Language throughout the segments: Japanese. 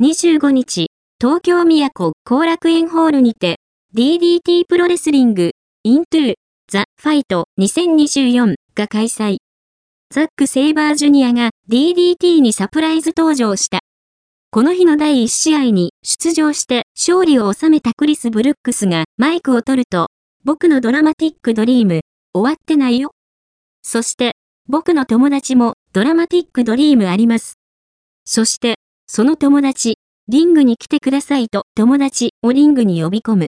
25日、東京都後楽園ホールにて、DDT プロレスリング、イントゥー、ザ・ファイト2024が開催。ザック・セイバージュニアが DDT にサプライズ登場した。この日の第1試合に出場して勝利を収めたクリス・ブルックスがマイクを取ると、僕のドラマティックドリーム、終わってないよ。そして、僕の友達もドラマティックドリームあります。そして、その友達、リングに来てくださいと友達をリングに呼び込む。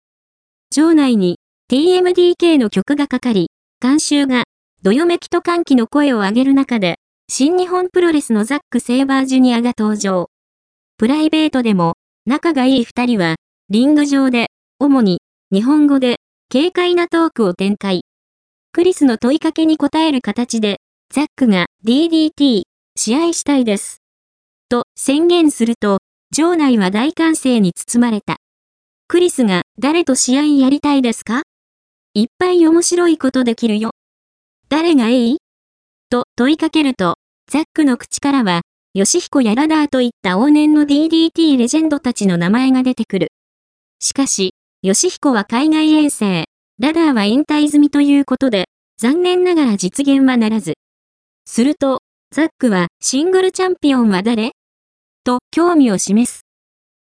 場内に TMDK の曲がかかり、監修がどよめきと歓喜の声を上げる中で、新日本プロレスのザック・セイバージュニアが登場。プライベートでも仲がいい二人は、リング上で、主に日本語で軽快なトークを展開。クリスの問いかけに答える形で、ザックが DDT、試合したいです。と宣言すると、場内は大歓声に包まれた。クリスが誰と試合やりたいですか？いっぱい面白いことできるよ。誰がいい？と問いかけると、ザックの口からは、ヨシヒコやラダーといった往年の DDT レジェンドたちの名前が出てくる。しかし、ヨシヒコは海外遠征、ラダーは引退済みということで、残念ながら実現はならず。すると、ザックはシングルチャンピオンは誰？と興味を示す。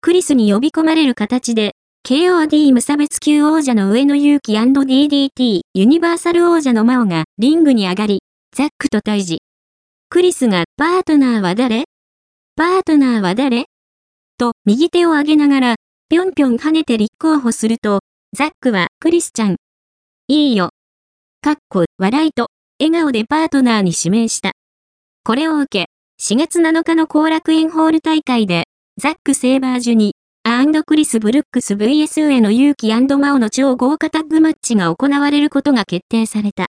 クリスに呼び込まれる形で、KOD 無差別級王者の上野勇気 &DDT ユニバーサル王者のマオがリングに上がり、ザックと対峙。クリスがパートナーは誰？パートナーは誰？と右手を上げながら、ぴょんぴょん跳ねて立候補すると、ザックはクリスちゃん。いいよ。かっこ、笑いと、笑顔でパートナーに指名した。これを受け、4月7日の後楽園ホール大会で、ザック・セイバージュニアークリス・ブルックス VS 上の勇気マオの超豪華タッグマッチが行われることが決定された。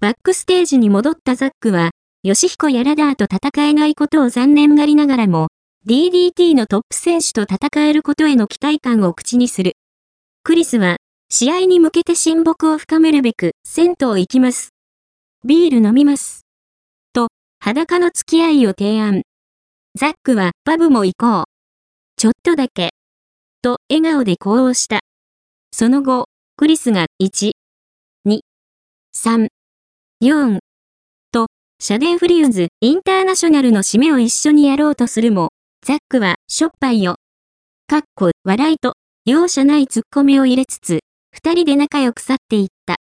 バックステージに戻ったザックは、ヨシヒコやラダーと戦えないことを残念がりながらも、DDT のトップ選手と戦えることへの期待感を口にする。クリスは、試合に向けて親睦を深めるべく、銭湯行きます。ビール飲みます。裸の付き合いを提案。ザックは、パブも行こう。ちょっとだけ。と、笑顔で呼応した。その後、クリスが、1、2、3、4、と、シャデンフリューズインターナショナルの締めを一緒にやろうとするも、ザックは、しょっぱいよ。かっこ、笑いと、容赦ないツッコミを入れつつ、二人で仲良く去っていった。